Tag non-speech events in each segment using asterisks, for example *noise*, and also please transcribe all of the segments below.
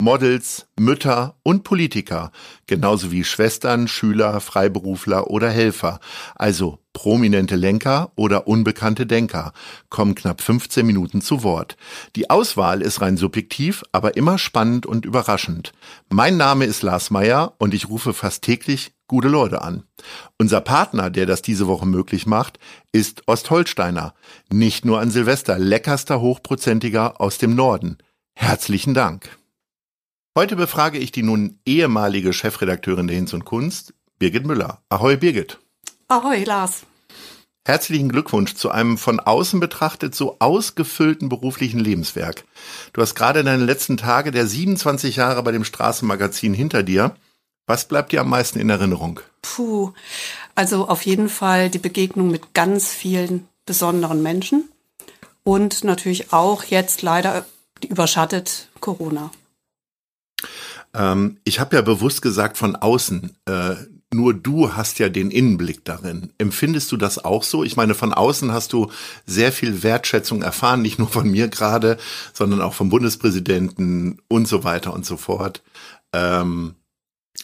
Models, Mütter und Politiker, genauso wie Schwestern, Schüler, Freiberufler oder Helfer, also prominente Lenker oder unbekannte Denker, kommen knapp 15 Minuten zu Wort. Die Auswahl ist rein subjektiv, aber immer spannend und überraschend. Mein Name ist Lars Meyer und ich rufe fast täglich gute Leute an. Unser Partner, der das diese Woche möglich macht, ist Ostholsteiner. Nicht nur an Silvester, leckerster Hochprozentiger aus dem Norden. Herzlichen Dank. Heute befrage ich die nun ehemalige Chefredakteurin der Hinz und Kunst, Birgit Müller. Ahoi, Birgit. Ahoi, Lars. Herzlichen Glückwunsch zu einem von außen betrachtet so ausgefüllten beruflichen Lebenswerk. Du hast gerade deine letzten Tage der 27 Jahre bei dem Straßenmagazin hinter dir. Was bleibt dir am meisten in Erinnerung? Puh, also auf jeden Fall die Begegnung mit ganz vielen besonderen Menschen und natürlich auch jetzt leider überschattet Corona. Ähm, ich habe ja bewusst gesagt von außen. Äh, nur du hast ja den Innenblick darin. Empfindest du das auch so? Ich meine, von außen hast du sehr viel Wertschätzung erfahren, nicht nur von mir gerade, sondern auch vom Bundespräsidenten und so weiter und so fort. Ähm,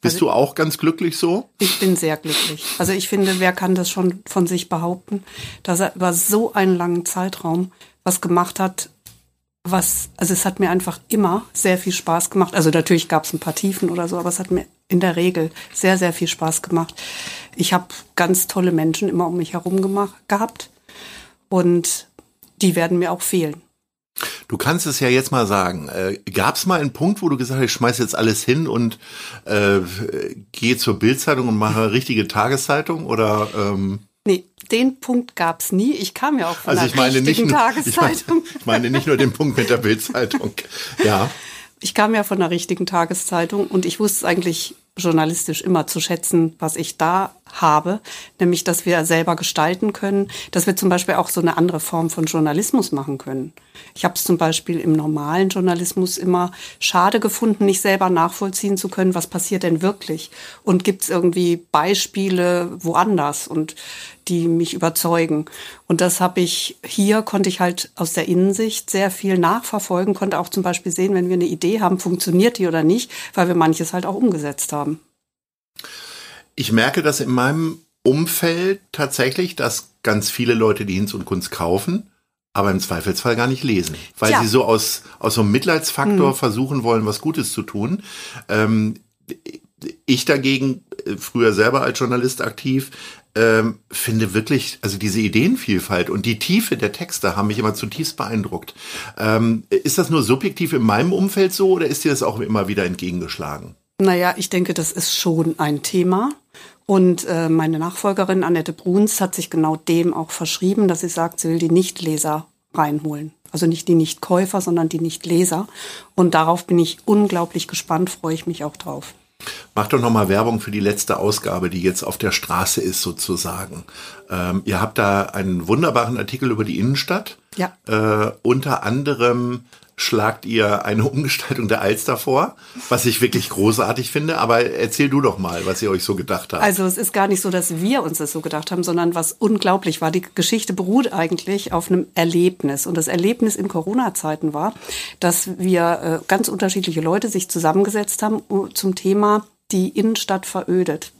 bist also, du auch ganz glücklich so? Ich bin sehr glücklich. Also ich finde, wer kann das schon von sich behaupten, dass er über so einen langen Zeitraum was gemacht hat, was, also es hat mir einfach immer sehr viel Spaß gemacht. Also natürlich gab es ein paar Tiefen oder so, aber es hat mir in der Regel sehr, sehr viel Spaß gemacht. Ich habe ganz tolle Menschen immer um mich herum gemacht, gehabt und die werden mir auch fehlen. Du kannst es ja jetzt mal sagen. Äh, Gab es mal einen Punkt, wo du gesagt hast, ich schmeiß jetzt alles hin und äh, gehe zur Bildzeitung und mache richtige Tageszeitung? Oder ähm Nee, den Punkt gab's nie. Ich kam ja auch von also einer ich meine richtigen nicht, Tageszeitung. Ich meine, ich meine nicht nur den Punkt mit der Bildzeitung. Ja. Ich kam ja von einer richtigen Tageszeitung und ich wusste eigentlich journalistisch immer zu schätzen, was ich da habe, nämlich dass wir selber gestalten können, dass wir zum Beispiel auch so eine andere Form von Journalismus machen können. Ich habe es zum Beispiel im normalen Journalismus immer schade gefunden, nicht selber nachvollziehen zu können, was passiert denn wirklich und gibt es irgendwie Beispiele woanders und die mich überzeugen. Und das habe ich hier, konnte ich halt aus der Innensicht sehr viel nachverfolgen, konnte auch zum Beispiel sehen, wenn wir eine Idee haben, funktioniert die oder nicht, weil wir manches halt auch umgesetzt haben. Ich merke das in meinem Umfeld tatsächlich, dass ganz viele Leute die Hinz und Kunst kaufen, aber im Zweifelsfall gar nicht lesen, weil ja. sie so aus, aus so einem Mitleidsfaktor hm. versuchen wollen, was Gutes zu tun. Ähm, ich dagegen, äh, früher selber als Journalist aktiv, ähm, finde wirklich, also diese Ideenvielfalt und die Tiefe der Texte haben mich immer zutiefst beeindruckt. Ähm, ist das nur subjektiv in meinem Umfeld so oder ist dir das auch immer wieder entgegengeschlagen? Naja, ich denke, das ist schon ein Thema. Und äh, meine Nachfolgerin Annette Bruns hat sich genau dem auch verschrieben, dass sie sagt, sie will die Nichtleser reinholen. Also nicht die Nichtkäufer, sondern die Nichtleser. Und darauf bin ich unglaublich gespannt, freue ich mich auch drauf. Mach doch nochmal Werbung für die letzte Ausgabe, die jetzt auf der Straße ist sozusagen. Ähm, ihr habt da einen wunderbaren Artikel über die Innenstadt. Ja. Äh, unter anderem schlagt ihr eine *laughs* Umgestaltung der Alster vor, was ich wirklich großartig finde. Aber erzähl du doch mal, was ihr euch so gedacht habt. Also es ist gar nicht so, dass wir uns das so gedacht haben, sondern was unglaublich war. Die Geschichte beruht eigentlich auf einem Erlebnis. Und das Erlebnis in Corona-Zeiten war, dass wir äh, ganz unterschiedliche Leute sich zusammengesetzt haben zum Thema die Innenstadt verödet.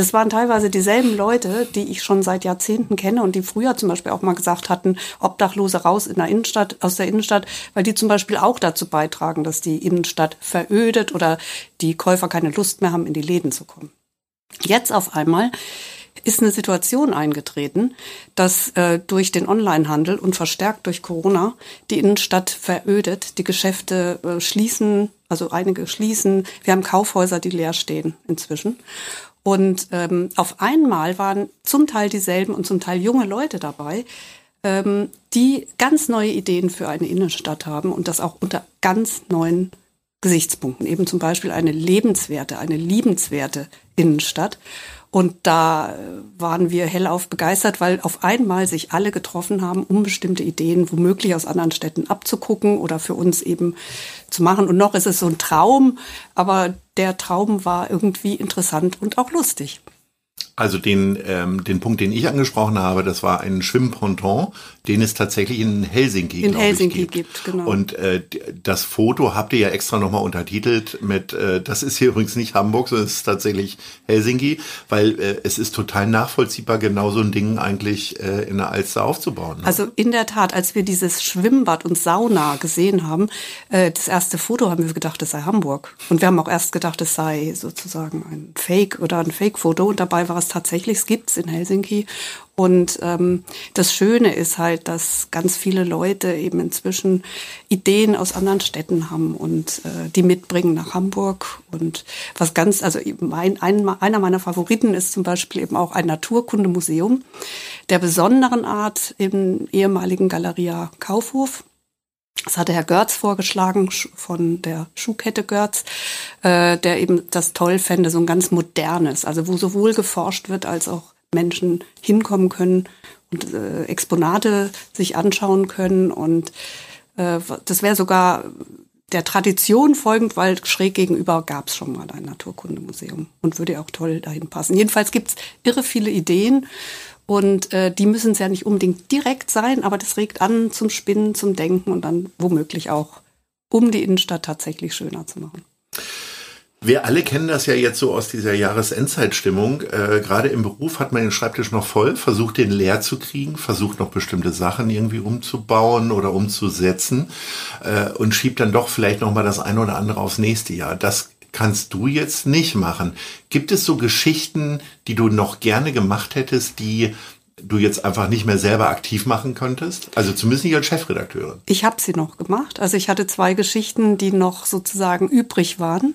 Das waren teilweise dieselben Leute, die ich schon seit Jahrzehnten kenne und die früher zum Beispiel auch mal gesagt hatten, Obdachlose raus in der Innenstadt, aus der Innenstadt, weil die zum Beispiel auch dazu beitragen, dass die Innenstadt verödet oder die Käufer keine Lust mehr haben, in die Läden zu kommen. Jetzt auf einmal ist eine Situation eingetreten, dass äh, durch den Onlinehandel und verstärkt durch Corona die Innenstadt verödet, die Geschäfte äh, schließen, also einige schließen, wir haben Kaufhäuser, die leer stehen inzwischen. Und ähm, auf einmal waren zum Teil dieselben und zum Teil junge Leute dabei, ähm, die ganz neue Ideen für eine Innenstadt haben und das auch unter ganz neuen Gesichtspunkten. Eben zum Beispiel eine lebenswerte, eine liebenswerte Innenstadt. Und da waren wir hellauf begeistert, weil auf einmal sich alle getroffen haben, um bestimmte Ideen womöglich aus anderen Städten abzugucken oder für uns eben zu machen. Und noch ist es so ein Traum, aber der Traum war irgendwie interessant und auch lustig. Also den, ähm, den Punkt, den ich angesprochen habe, das war ein Schwimmponton, den es tatsächlich in Helsinki, in Helsinki gibt. gibt. genau. Und äh, das Foto habt ihr ja extra nochmal untertitelt mit, äh, das ist hier *laughs* übrigens nicht Hamburg, sondern es ist tatsächlich Helsinki, weil äh, es ist total nachvollziehbar, genau so ein Ding eigentlich äh, in der Alster aufzubauen. Ne? Also in der Tat, als wir dieses Schwimmbad und Sauna gesehen haben, äh, das erste Foto haben wir gedacht, es sei Hamburg. Und wir haben auch erst gedacht, es sei sozusagen ein Fake oder ein Fake-Foto. Und dabei war es tatsächlich, es gibt's in Helsinki. Und ähm, das Schöne ist halt, dass ganz viele Leute eben inzwischen Ideen aus anderen Städten haben und äh, die mitbringen nach Hamburg. Und was ganz, also mein, ein, einer meiner Favoriten ist zum Beispiel eben auch ein Naturkundemuseum der besonderen Art im ehemaligen Galeria Kaufhof. Das hatte Herr Görz vorgeschlagen von der Schuhkette Görz, äh, der eben das toll fände, so ein ganz modernes, also wo sowohl geforscht wird als auch Menschen hinkommen können und äh, Exponate sich anschauen können. Und äh, das wäre sogar der Tradition folgend, weil schräg gegenüber gab es schon mal ein Naturkundemuseum und würde auch toll dahin passen. Jedenfalls gibt's irre viele Ideen und äh, die müssen es ja nicht unbedingt direkt sein, aber das regt an zum Spinnen, zum Denken und dann womöglich auch, um die Innenstadt tatsächlich schöner zu machen. Wir alle kennen das ja jetzt so aus dieser Jahresendzeitstimmung. Äh, Gerade im Beruf hat man den Schreibtisch noch voll, versucht den leer zu kriegen, versucht noch bestimmte Sachen irgendwie umzubauen oder umzusetzen äh, und schiebt dann doch vielleicht noch mal das eine oder andere aufs nächste Jahr. Das kannst du jetzt nicht machen. Gibt es so Geschichten, die du noch gerne gemacht hättest, die du jetzt einfach nicht mehr selber aktiv machen könntest? Also zumindest nicht als Chefredakteurin. Ich habe sie noch gemacht. Also ich hatte zwei Geschichten, die noch sozusagen übrig waren.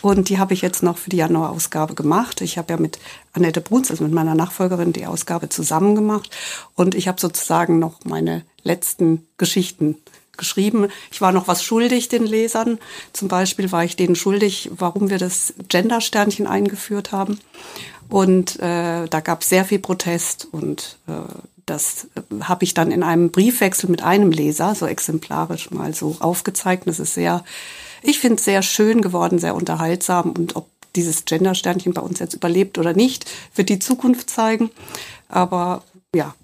Und die habe ich jetzt noch für die Januarausgabe gemacht. Ich habe ja mit Annette Bruns, also mit meiner Nachfolgerin, die Ausgabe zusammen gemacht. Und ich habe sozusagen noch meine letzten Geschichten geschrieben. Ich war noch was schuldig den Lesern. Zum Beispiel war ich denen schuldig, warum wir das Gender-Sternchen eingeführt haben. Und äh, da gab es sehr viel Protest und äh, das habe ich dann in einem Briefwechsel mit einem Leser so exemplarisch mal so aufgezeigt. Und es ist sehr, ich finde es sehr schön geworden, sehr unterhaltsam und ob dieses Gender-Sternchen bei uns jetzt überlebt oder nicht, wird die Zukunft zeigen. Aber ja,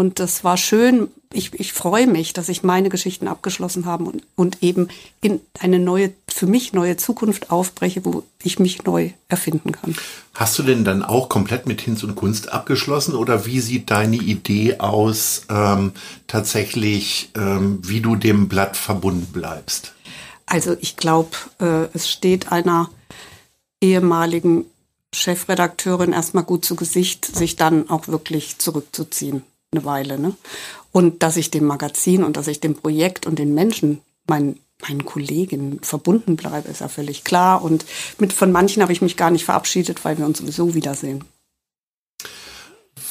und das war schön, ich, ich freue mich, dass ich meine Geschichten abgeschlossen habe und, und eben in eine neue, für mich neue Zukunft aufbreche, wo ich mich neu erfinden kann. Hast du denn dann auch komplett mit Hinz und Kunst abgeschlossen oder wie sieht deine Idee aus, ähm, tatsächlich, ähm, wie du dem Blatt verbunden bleibst? Also ich glaube, äh, es steht einer ehemaligen Chefredakteurin erstmal gut zu Gesicht, sich dann auch wirklich zurückzuziehen, eine Weile. Ne? Und dass ich dem Magazin und dass ich dem Projekt und den Menschen, meinen, meinen Kolleginnen verbunden bleibe, ist ja völlig klar. Und mit, von manchen habe ich mich gar nicht verabschiedet, weil wir uns sowieso wiedersehen.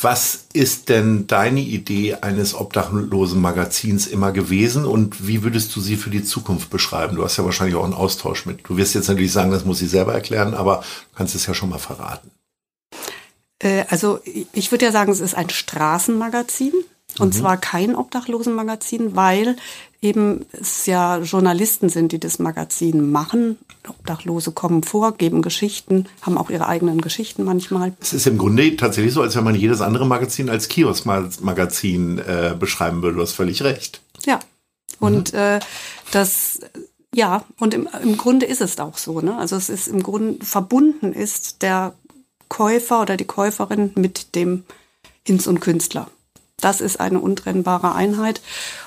Was ist denn deine Idee eines obdachlosen Magazins immer gewesen und wie würdest du sie für die Zukunft beschreiben? Du hast ja wahrscheinlich auch einen Austausch mit. Du wirst jetzt natürlich sagen, das muss ich selber erklären, aber du kannst es ja schon mal verraten. Äh, also ich würde ja sagen, es ist ein Straßenmagazin. Und mhm. zwar kein Obdachlosenmagazin, weil eben es ja Journalisten sind, die das Magazin machen. Obdachlose kommen vor, geben Geschichten, haben auch ihre eigenen Geschichten manchmal. Es ist im Grunde tatsächlich so, als wenn man jedes andere Magazin als Kiosk-Magazin äh, beschreiben würde. Du hast völlig recht. Ja. Und mhm. äh, das, ja, und im, im Grunde ist es auch so. Ne? Also es ist im Grunde verbunden ist der Käufer oder die Käuferin mit dem Hinz und Künstler. Das ist eine untrennbare Einheit.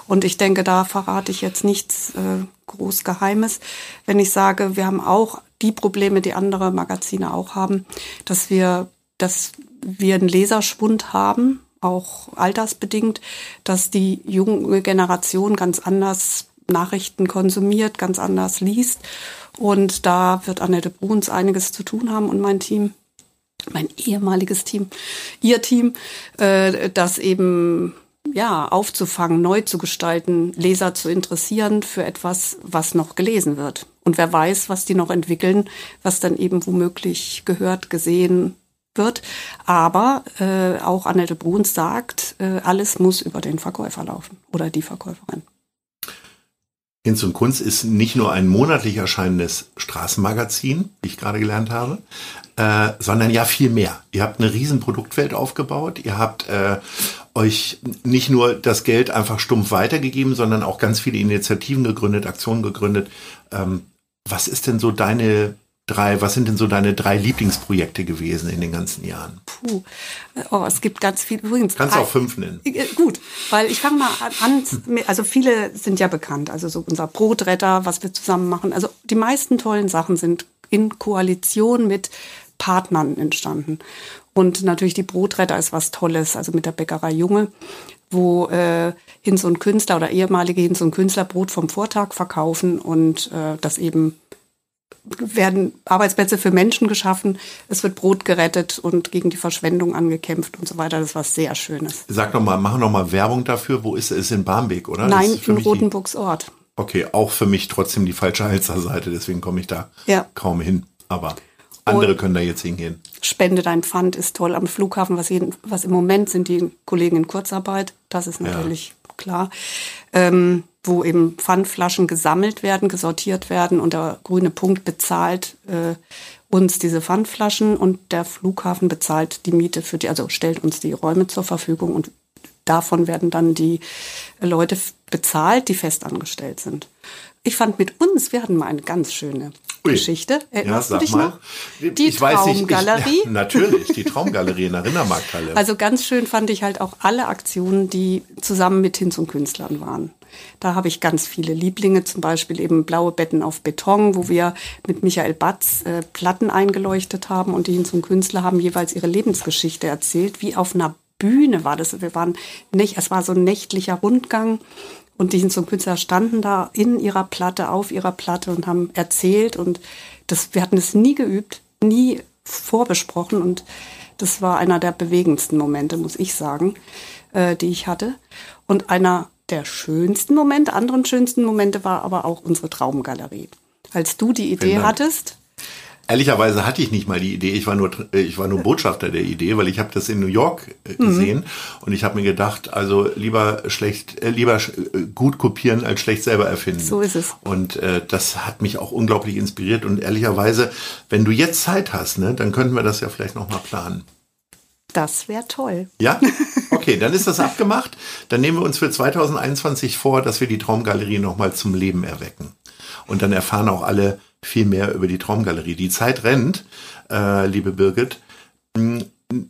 Und ich denke, da verrate ich jetzt nichts äh, groß Geheimes, wenn ich sage, wir haben auch die Probleme, die andere Magazine auch haben, dass wir, dass wir einen Leserschwund haben, auch altersbedingt, dass die junge Generation ganz anders Nachrichten konsumiert, ganz anders liest. Und da wird Annette Bruns einiges zu tun haben und mein Team mein ehemaliges Team, ihr Team, äh, das eben ja aufzufangen, neu zu gestalten, Leser zu interessieren für etwas, was noch gelesen wird. Und wer weiß, was die noch entwickeln, was dann eben womöglich gehört, gesehen wird. Aber äh, auch Annette Bruns sagt, äh, alles muss über den Verkäufer laufen oder die Verkäuferin. Hinz und Kunst ist nicht nur ein monatlich erscheinendes Straßenmagazin, wie ich gerade gelernt habe, äh, sondern ja viel mehr. Ihr habt eine riesen Produktwelt aufgebaut. Ihr habt äh, euch nicht nur das Geld einfach stumpf weitergegeben, sondern auch ganz viele Initiativen gegründet, Aktionen gegründet. Ähm, was ist denn so deine drei, was sind denn so deine drei Lieblingsprojekte gewesen in den ganzen Jahren? Puh, oh, es gibt ganz viel. Übrigens, Kannst du auch fünf nennen. Äh, gut, weil ich fange mal an, also viele sind ja bekannt, also so unser Brotretter, was wir zusammen machen. Also die meisten tollen Sachen sind in Koalition mit Partnern entstanden. Und natürlich die Brotretter ist was Tolles, also mit der Bäckerei Junge, wo äh, Hinz und Künstler oder ehemalige Hinz und Künstler Brot vom Vortag verkaufen und äh, das eben werden Arbeitsplätze für Menschen geschaffen, es wird Brot gerettet und gegen die Verschwendung angekämpft und so weiter. Das war sehr Schönes. Sag noch mal, mach noch mal Werbung dafür. Wo ist es? In Barmbek, oder? Nein, in Rotenburgsort. Okay, auch für mich trotzdem die falsche Halserseite, deswegen komme ich da ja. kaum hin. Aber andere und können da jetzt hingehen. Spende dein Pfand ist toll. Am Flughafen, was, jeden, was im Moment sind die Kollegen in Kurzarbeit, das ist natürlich ja. klar. Ähm, wo eben Pfandflaschen gesammelt werden, gesortiert werden und der grüne Punkt bezahlt äh, uns diese Pfandflaschen und der Flughafen bezahlt die Miete für die, also stellt uns die Räume zur Verfügung und davon werden dann die Leute bezahlt, die festangestellt sind. Ich fand mit uns, wir hatten mal eine ganz schöne Ui. Geschichte. Erinnerst ja, du dich mal. noch? Die ich Traumgalerie. Ich, *laughs* ja, natürlich, die Traumgalerie in der Rindermarkthalle. Also ganz schön fand ich halt auch alle Aktionen, die zusammen mit Hinz und Künstlern waren. Da habe ich ganz viele Lieblinge, zum Beispiel eben Blaue Betten auf Beton, wo wir mit Michael Batz äh, Platten eingeleuchtet haben und die Hinz und Künstler haben jeweils ihre Lebensgeschichte erzählt, wie auf einer Bühne war das. Wir waren nicht, es war so ein nächtlicher Rundgang und die Hinz und Künstler standen da in ihrer Platte, auf ihrer Platte und haben erzählt und das, wir hatten es nie geübt, nie vorbesprochen und das war einer der bewegendsten Momente, muss ich sagen, äh, die ich hatte. Und einer der schönsten Momente, anderen schönsten Momente war aber auch unsere Traumgalerie. Als du die Idee hattest, Ehrlicherweise hatte ich nicht mal die Idee, ich war nur, ich war nur Botschafter der Idee, weil ich habe das in New York äh, mhm. gesehen mhm. und ich habe mir gedacht, also lieber schlecht, äh, lieber äh, gut kopieren als schlecht selber erfinden. So ist es. Und äh, das hat mich auch unglaublich inspiriert und ehrlicherweise, wenn du jetzt Zeit hast, ne, dann könnten wir das ja vielleicht noch mal planen. Das wäre toll. Ja? *laughs* Okay, dann ist das abgemacht. Dann nehmen wir uns für 2021 vor, dass wir die Traumgalerie nochmal zum Leben erwecken. Und dann erfahren auch alle viel mehr über die Traumgalerie. Die Zeit rennt, äh, liebe Birgit.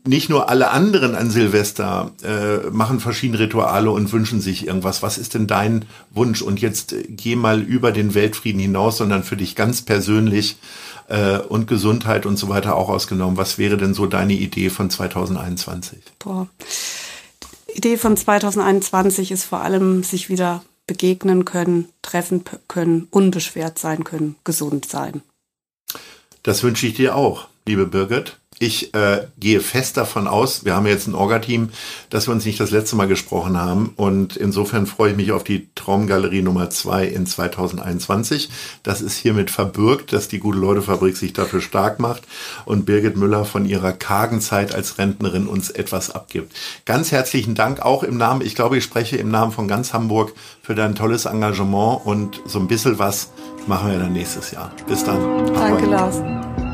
Nicht nur alle anderen an Silvester äh, machen verschiedene Rituale und wünschen sich irgendwas. Was ist denn dein Wunsch? Und jetzt äh, geh mal über den Weltfrieden hinaus, sondern für dich ganz persönlich äh, und Gesundheit und so weiter auch ausgenommen. Was wäre denn so deine Idee von 2021? Boah. Die Idee von 2021 ist vor allem, sich wieder begegnen können, treffen können, unbeschwert sein können, gesund sein. Das wünsche ich dir auch, liebe Birgit. Ich äh, gehe fest davon aus, wir haben jetzt ein Orga-Team, dass wir uns nicht das letzte Mal gesprochen haben. Und insofern freue ich mich auf die Traumgalerie Nummer zwei in 2021. Das ist hiermit verbürgt, dass die Gute-Leute-Fabrik sich dafür stark macht und Birgit Müller von ihrer kargen Zeit als Rentnerin uns etwas abgibt. Ganz herzlichen Dank auch im Namen, ich glaube, ich spreche im Namen von ganz Hamburg für dein tolles Engagement und so ein bisschen was machen wir dann nächstes Jahr. Bis dann. Danke, Lars.